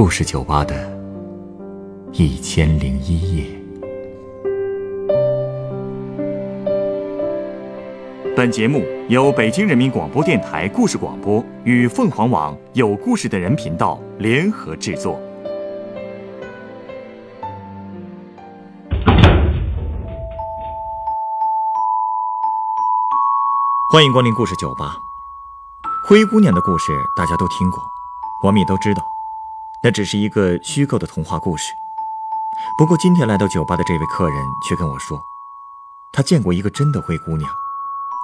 故事酒吧的一千零一夜。本节目由北京人民广播电台故事广播与凤凰网有故事的人频道联合制作。欢迎光临故事酒吧。灰姑娘的故事大家都听过，我们也都知道，那只是一个虚构的童话故事。不过今天来到酒吧的这位客人却跟我说，他见过一个真的灰姑娘。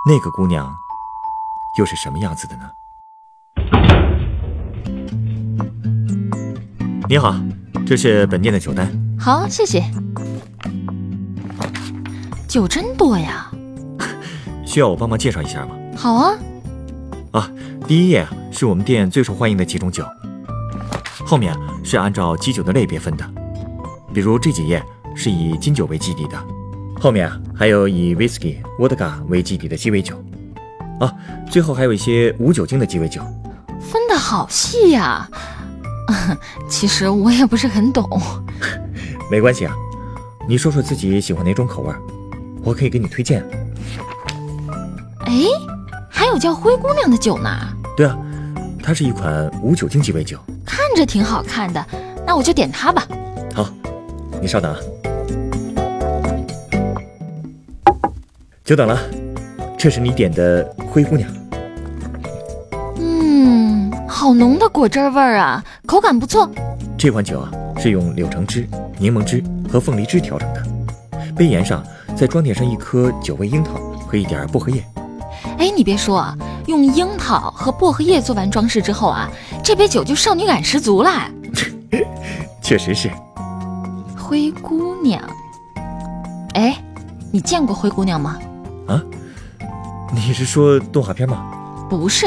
那个姑娘又是什么样子的呢？你好，这是本店的酒单。好，谢谢。酒真多呀。需要我帮忙介绍一下吗？好啊。啊，第一页啊是我们店最受欢迎的几种酒，后面是按照基酒的类别分的，比如这几页是以金酒为基底的，后面啊还有以 whisky、vodka 为基底的鸡尾酒，啊，最后还有一些无酒精的鸡尾酒。分的好细呀，其实我也不是很懂。没关系啊，你说说自己喜欢哪种口味，我可以给你推荐。哎。还有叫灰姑娘的酒呢？对啊，它是一款无酒精鸡尾酒，看着挺好看的，那我就点它吧。好，你稍等啊。久等了，这是你点的灰姑娘。嗯，好浓的果汁味儿啊，口感不错。这款酒啊，是用柳橙汁、柠檬汁和凤梨汁调成的，杯沿上再装点上一颗九味樱桃和一点薄荷叶。哎，你别说啊，用樱桃和薄荷叶做完装饰之后啊，这杯酒就少女感十足了。确实是。灰姑娘，哎，你见过灰姑娘吗？啊？你是说动画片吗？不是，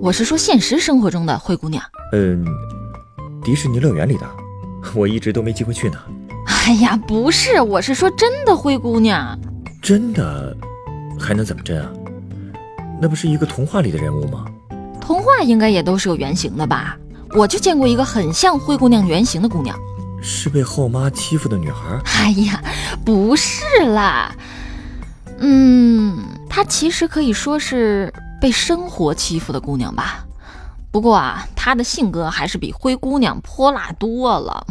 我是说现实生活中的灰姑娘。嗯，迪士尼乐园里的，我一直都没机会去呢。哎呀，不是，我是说真的灰姑娘。真的？还能怎么真啊？那不是一个童话里的人物吗？童话应该也都是有原型的吧？我就见过一个很像灰姑娘原型的姑娘，是被后妈欺负的女孩。哎呀，不是啦，嗯，她其实可以说是被生活欺负的姑娘吧。不过啊，她的性格还是比灰姑娘泼辣多了。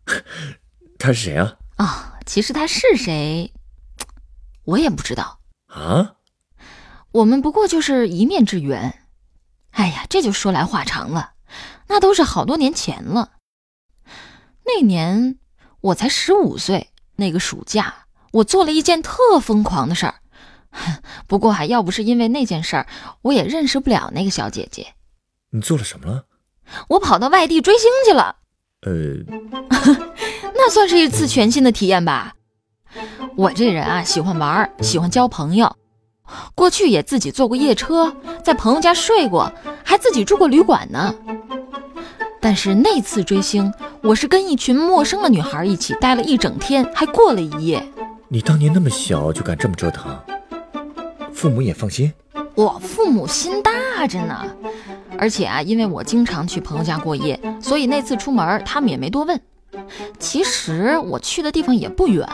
她是谁啊？啊，其实她是谁，我也不知道啊。我们不过就是一面之缘，哎呀，这就说来话长了，那都是好多年前了。那年我才十五岁，那个暑假我做了一件特疯狂的事儿。不过还要不是因为那件事儿，我也认识不了那个小姐姐。你做了什么了？我跑到外地追星去了。呃，那算是一次全新的体验吧。我这人啊，喜欢玩，喜欢交朋友。过去也自己坐过夜车，在朋友家睡过，还自己住过旅馆呢。但是那次追星，我是跟一群陌生的女孩一起待了一整天，还过了一夜。你当年那么小就敢这么折腾，父母也放心？我父母心大着呢，而且啊，因为我经常去朋友家过夜，所以那次出门他们也没多问。其实我去的地方也不远。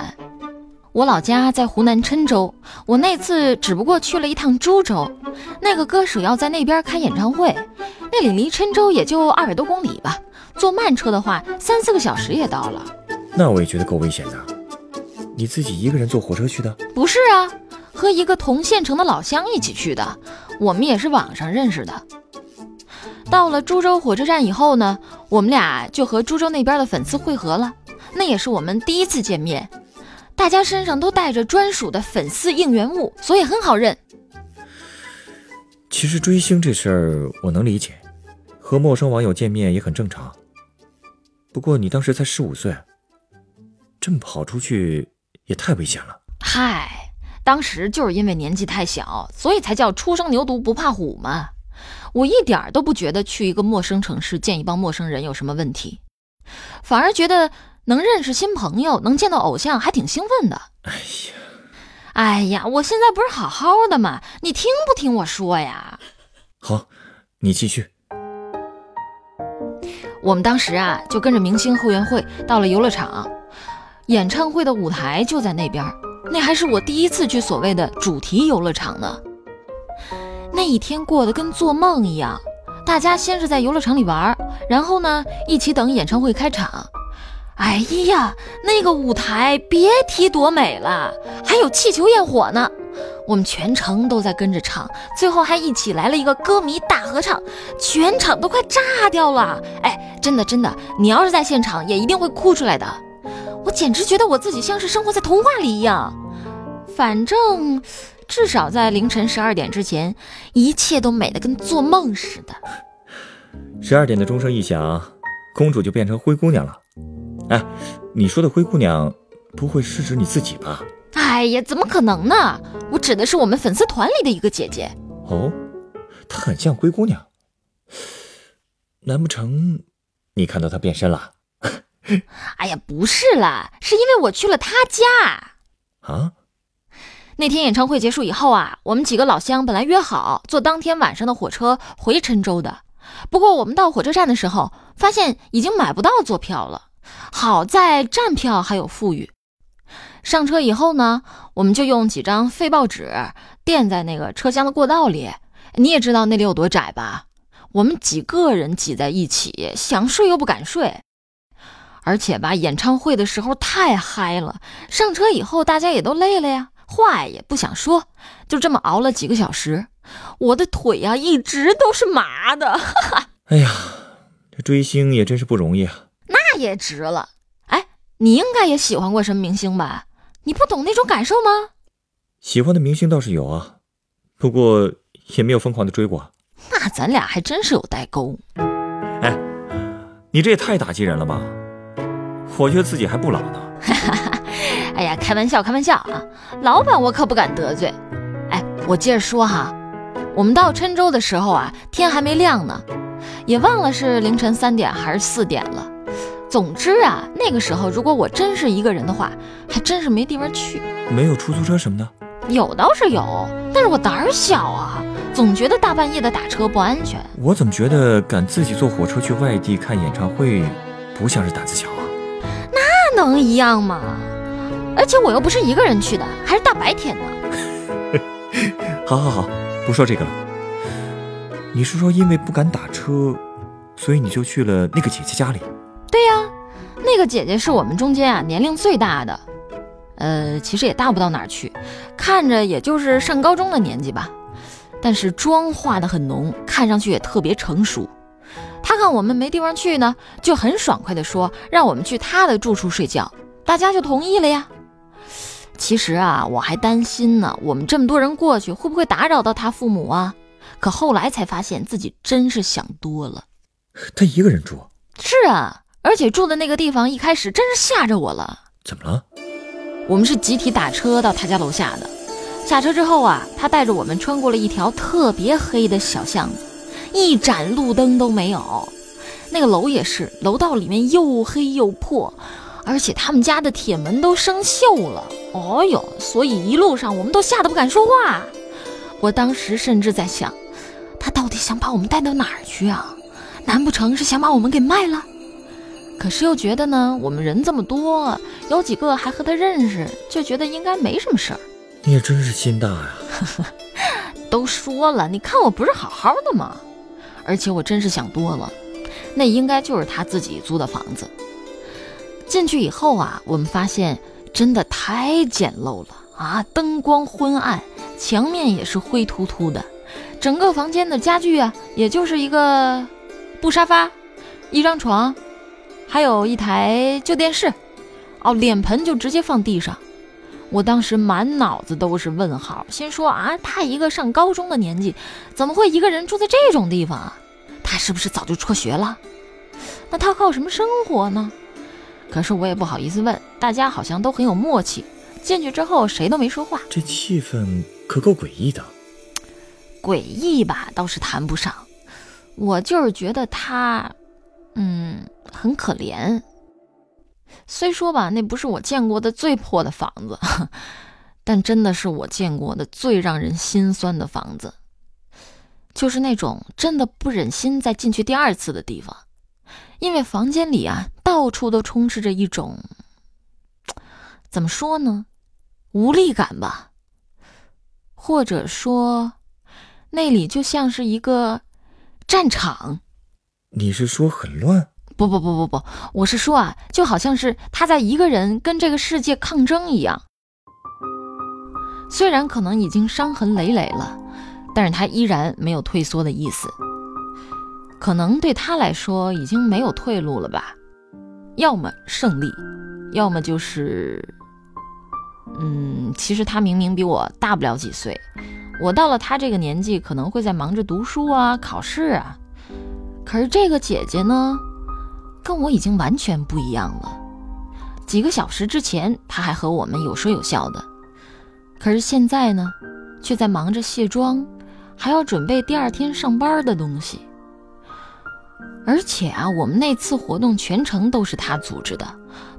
我老家在湖南郴州，我那次只不过去了一趟株洲，那个歌手要在那边开演唱会，那里离郴州也就二百多公里吧，坐慢车的话三四个小时也到了。那我也觉得够危险的。你自己一个人坐火车去的？不是啊，和一个同县城的老乡一起去的，我们也是网上认识的。到了株洲火车站以后呢，我们俩就和株洲那边的粉丝会合了，那也是我们第一次见面。大家身上都带着专属的粉丝应援物，所以很好认。其实追星这事儿我能理解，和陌生网友见面也很正常。不过你当时才十五岁，这么跑出去也太危险了。嗨，当时就是因为年纪太小，所以才叫初生牛犊不怕虎嘛。我一点都不觉得去一个陌生城市见一帮陌生人有什么问题，反而觉得。能认识新朋友，能见到偶像，还挺兴奋的。哎呀，哎呀，我现在不是好好的吗？你听不听我说呀？好，你继续。我们当时啊，就跟着明星后援会到了游乐场，演唱会的舞台就在那边。那还是我第一次去所谓的主题游乐场呢。那一天过得跟做梦一样，大家先是在游乐场里玩，然后呢一起等演唱会开场。哎呀，那个舞台别提多美了，还有气球焰火呢。我们全程都在跟着唱，最后还一起来了一个歌迷大合唱，全场都快炸掉了。哎，真的真的，你要是在现场，也一定会哭出来的。我简直觉得我自己像是生活在童话里一样。反正，至少在凌晨十二点之前，一切都美得跟做梦似的。十二点的钟声一响，公主就变成灰姑娘了。哎，你说的灰姑娘，不会是指你自己吧？哎呀，怎么可能呢？我指的是我们粉丝团里的一个姐姐。哦，她很像灰姑娘。难不成你看到她变身了？哎呀，不是啦，是因为我去了她家。啊？那天演唱会结束以后啊，我们几个老乡本来约好坐当天晚上的火车回郴州的。不过我们到火车站的时候，发现已经买不到坐票了。好在站票还有富裕。上车以后呢，我们就用几张废报纸垫在那个车厢的过道里。你也知道那里有多窄吧？我们几个人挤在一起，想睡又不敢睡。而且吧，演唱会的时候太嗨了，上车以后大家也都累了呀，话也不想说，就这么熬了几个小时。我的腿呀，一直都是麻的。哈 哈哎呀，这追星也真是不容易啊。那也值了。哎，你应该也喜欢过什么明星吧？你不懂那种感受吗？喜欢的明星倒是有啊，不过也没有疯狂的追过。那咱俩还真是有代沟。哎，你这也太打击人了吧！我觉得自己还不老呢。哎呀，开玩笑，开玩笑啊！老板我可不敢得罪。哎，我接着说哈，我们到郴州的时候啊，天还没亮呢，也忘了是凌晨三点还是四点了。总之啊，那个时候如果我真是一个人的话，还真是没地方去。没有出租车什么的？有倒是有，但是我胆儿小啊，总觉得大半夜的打车不安全。我怎么觉得敢自己坐火车去外地看演唱会，不像是胆子小啊？那能一样吗？而且我又不是一个人去的，还是大白天的。好好好，不说这个了。你是说因为不敢打车，所以你就去了那个姐姐家里？姐姐是我们中间啊年龄最大的，呃，其实也大不到哪儿去，看着也就是上高中的年纪吧，但是妆化的很浓，看上去也特别成熟。她看我们没地方去呢，就很爽快的说让我们去她的住处睡觉，大家就同意了呀。其实啊，我还担心呢，我们这么多人过去会不会打扰到她父母啊？可后来才发现自己真是想多了。她一个人住？是啊。而且住的那个地方一开始真是吓着我了。怎么了？我们是集体打车到他家楼下的。下车之后啊，他带着我们穿过了一条特别黑的小巷子，一盏路灯都没有。那个楼也是，楼道里面又黑又破，而且他们家的铁门都生锈了。哦哟，所以一路上我们都吓得不敢说话。我当时甚至在想，他到底想把我们带到哪儿去啊？难不成是想把我们给卖了？可是又觉得呢，我们人这么多，有几个还和他认识，就觉得应该没什么事儿。你也真是心大呀！都说了，你看我不是好好的吗？而且我真是想多了，那应该就是他自己租的房子。进去以后啊，我们发现真的太简陋了啊，灯光昏暗，墙面也是灰秃秃的，整个房间的家具啊，也就是一个布沙发，一张床。还有一台旧电视，哦，脸盆就直接放地上。我当时满脑子都是问号，心说啊，他一个上高中的年纪，怎么会一个人住在这种地方啊？他是不是早就辍学了？那他靠什么生活呢？可是我也不好意思问，大家好像都很有默契。进去之后谁都没说话，这气氛可够诡异的。诡异吧，倒是谈不上，我就是觉得他，嗯。很可怜，虽说吧，那不是我见过的最破的房子，但真的是我见过的最让人心酸的房子，就是那种真的不忍心再进去第二次的地方，因为房间里啊，到处都充斥着一种，怎么说呢，无力感吧，或者说，那里就像是一个战场。你是说很乱？不不不不不，我是说啊，就好像是他在一个人跟这个世界抗争一样。虽然可能已经伤痕累累了，但是他依然没有退缩的意思。可能对他来说已经没有退路了吧？要么胜利，要么就是……嗯，其实他明明比我大不了几岁，我到了他这个年纪，可能会在忙着读书啊、考试啊。可是这个姐姐呢？跟我已经完全不一样了。几个小时之前，他还和我们有说有笑的，可是现在呢，却在忙着卸妆，还要准备第二天上班的东西。而且啊，我们那次活动全程都是他组织的，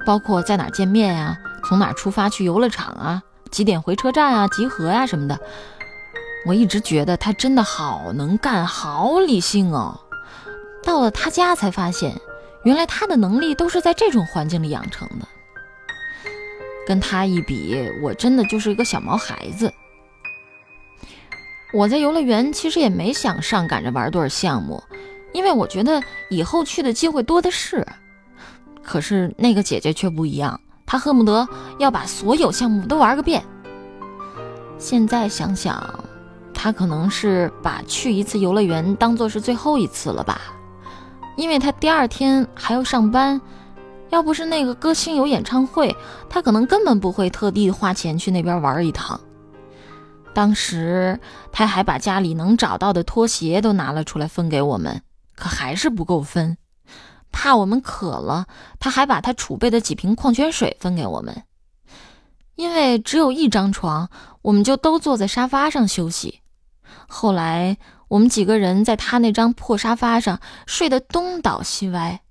包括在哪见面呀，从哪出发去游乐场啊，几点回车站啊，集合呀什么的。我一直觉得他真的好能干，好理性哦。到了他家才发现。原来他的能力都是在这种环境里养成的，跟他一比，我真的就是一个小毛孩子。我在游乐园其实也没想上赶着玩多少项目，因为我觉得以后去的机会多的是。可是那个姐姐却不一样，她恨不得要把所有项目都玩个遍。现在想想，她可能是把去一次游乐园当做是最后一次了吧。因为他第二天还要上班，要不是那个歌星有演唱会，他可能根本不会特地花钱去那边玩一趟。当时他还把家里能找到的拖鞋都拿了出来分给我们，可还是不够分。怕我们渴了，他还把他储备的几瓶矿泉水分给我们。因为只有一张床，我们就都坐在沙发上休息。后来。我们几个人在他那张破沙发上睡得东倒西歪，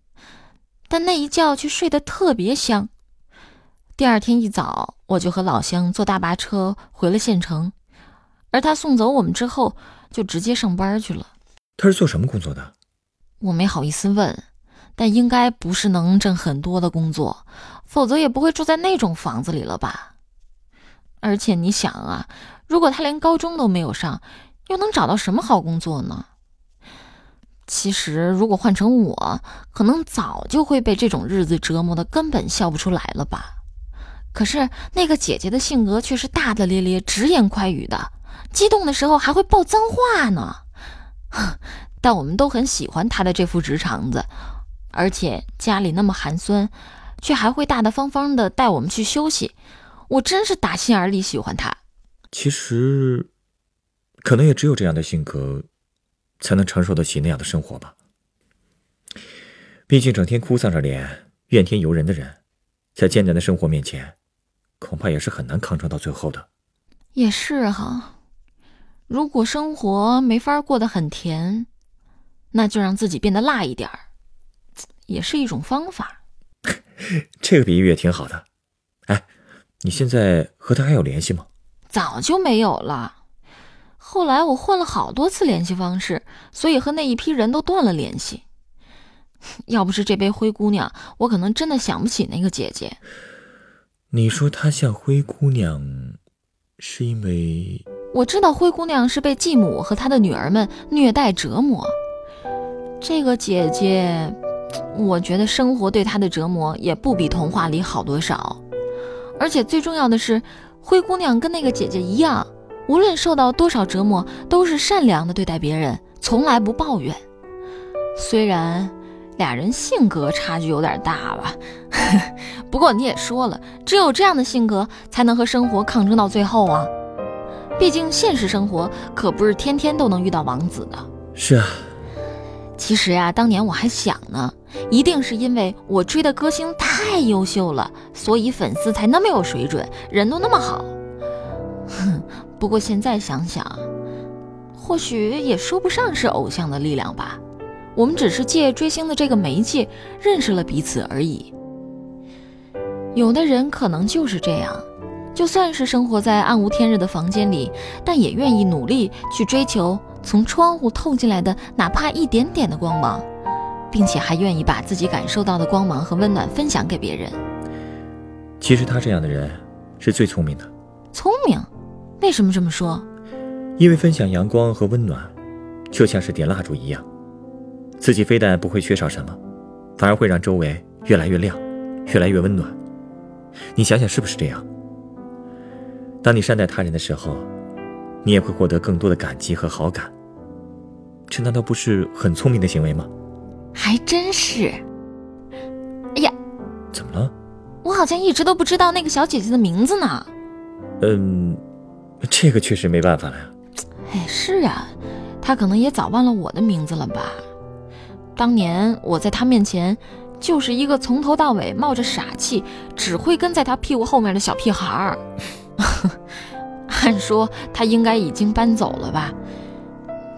但那一觉却睡得特别香。第二天一早，我就和老乡坐大巴车回了县城，而他送走我们之后，就直接上班去了。他是做什么工作的？我没好意思问，但应该不是能挣很多的工作，否则也不会住在那种房子里了吧？而且你想啊，如果他连高中都没有上，又能找到什么好工作呢？其实，如果换成我，可能早就会被这种日子折磨的根本笑不出来了吧。可是那个姐姐的性格却是大大咧咧、直言快语的，激动的时候还会爆脏话呢。但我们都很喜欢她的这副直肠子，而且家里那么寒酸，却还会大大方方的带我们去休息。我真是打心眼里喜欢她。其实。可能也只有这样的性格，才能承受得起那样的生活吧。毕竟整天哭丧着脸、怨天尤人的人，在艰难的生活面前，恐怕也是很难抗争到最后的。也是哈，如果生活没法过得很甜，那就让自己变得辣一点儿，也是一种方法。这个比喻也挺好的。哎，你现在和他还有联系吗？早就没有了。后来我换了好多次联系方式，所以和那一批人都断了联系。要不是这杯灰姑娘，我可能真的想不起那个姐姐。你说她像灰姑娘，是因为我知道灰姑娘是被继母和她的女儿们虐待折磨。这个姐姐，我觉得生活对她的折磨也不比童话里好多少。而且最重要的是，灰姑娘跟那个姐姐一样。无论受到多少折磨，都是善良的对待别人，从来不抱怨。虽然俩人性格差距有点大吧，不过你也说了，只有这样的性格才能和生活抗争到最后啊！毕竟现实生活可不是天天都能遇到王子的。是啊，其实呀，当年我还想呢，一定是因为我追的歌星太优秀了，所以粉丝才那么有水准，人都那么好。哼。不过现在想想，或许也说不上是偶像的力量吧。我们只是借追星的这个媒介认识了彼此而已。有的人可能就是这样，就算是生活在暗无天日的房间里，但也愿意努力去追求从窗户透进来的哪怕一点点的光芒。并且还愿意把自己感受到的光芒和温暖分享给别人。其实他这样的人是最聪明的。聪明？为什么这么说？因为分享阳光和温暖，就像是点蜡烛一样，自己非但不会缺少什么，反而会让周围越来越亮，越来越温暖。你想想是不是这样？当你善待他人的时候，你也会获得更多的感激和好感。这难道不是很聪明的行为吗？还真是。哎呀，怎么了？我好像一直都不知道那个小姐姐的名字呢。嗯，这个确实没办法了呀。哎，是啊，他可能也早忘了我的名字了吧？当年我在他面前就是一个从头到尾冒着傻气，只会跟在他屁股后面的小屁孩儿。按说他应该已经搬走了吧？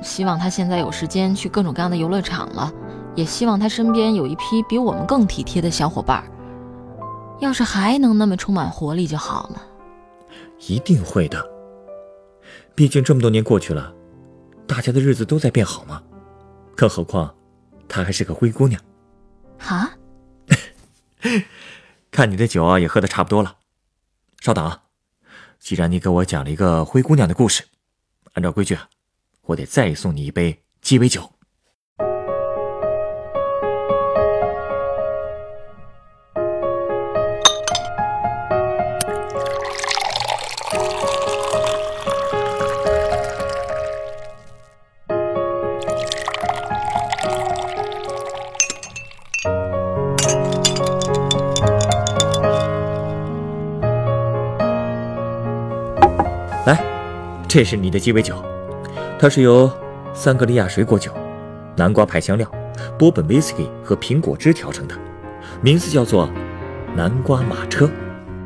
希望他现在有时间去各种各样的游乐场了，也希望他身边有一批比我们更体贴的小伙伴。要是还能那么充满活力就好了。一定会的。毕竟这么多年过去了，大家的日子都在变好嘛。更何况，她还是个灰姑娘。啊？看你的酒啊，也喝的差不多了。稍等啊，既然你给我讲了一个灰姑娘的故事，按照规矩啊，我得再送你一杯鸡尾酒。这是你的鸡尾酒，它是由桑格利亚水果酒、南瓜牌香料、波本威士忌和苹果汁调成的，名字叫做南瓜马车。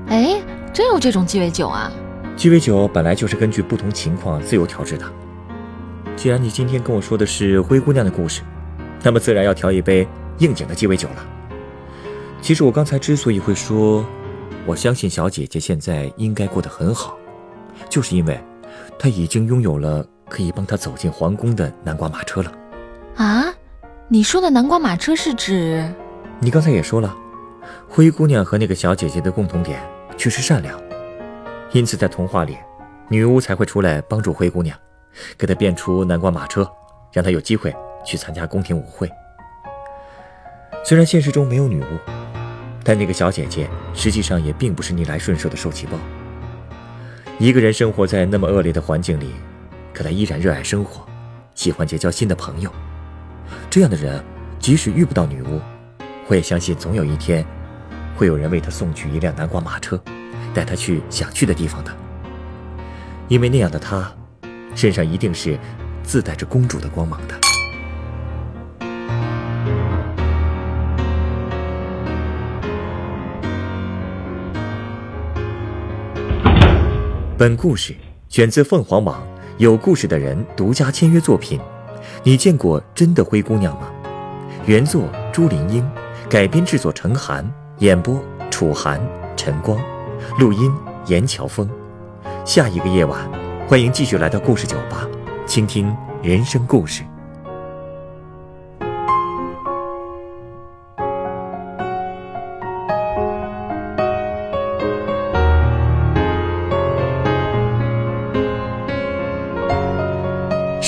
哎，真有这种鸡尾酒啊！鸡尾酒本来就是根据不同情况自由调制的。既然你今天跟我说的是灰姑娘的故事，那么自然要调一杯应景的鸡尾酒了。其实我刚才之所以会说，我相信小姐姐现在应该过得很好。就是因为，他已经拥有了可以帮他走进皇宫的南瓜马车了。啊，你说的南瓜马车是指？你刚才也说了，灰姑娘和那个小姐姐的共同点却是善良，因此在童话里，女巫才会出来帮助灰姑娘，给她变出南瓜马车，让她有机会去参加宫廷舞会。虽然现实中没有女巫，但那个小姐姐实际上也并不是逆来顺受的受气包。一个人生活在那么恶劣的环境里，可他依然热爱生活，喜欢结交新的朋友。这样的人，即使遇不到女巫，我也相信总有一天，会有人为他送去一辆南瓜马车，带他去想去的地方的。因为那样的他，身上一定是自带着公主的光芒的。本故事选自凤凰网有故事的人独家签约作品。你见过真的灰姑娘吗？原作朱林英，改编制作陈寒，演播楚寒、陈光，录音严乔峰。下一个夜晚，欢迎继续来到故事酒吧，倾听人生故事。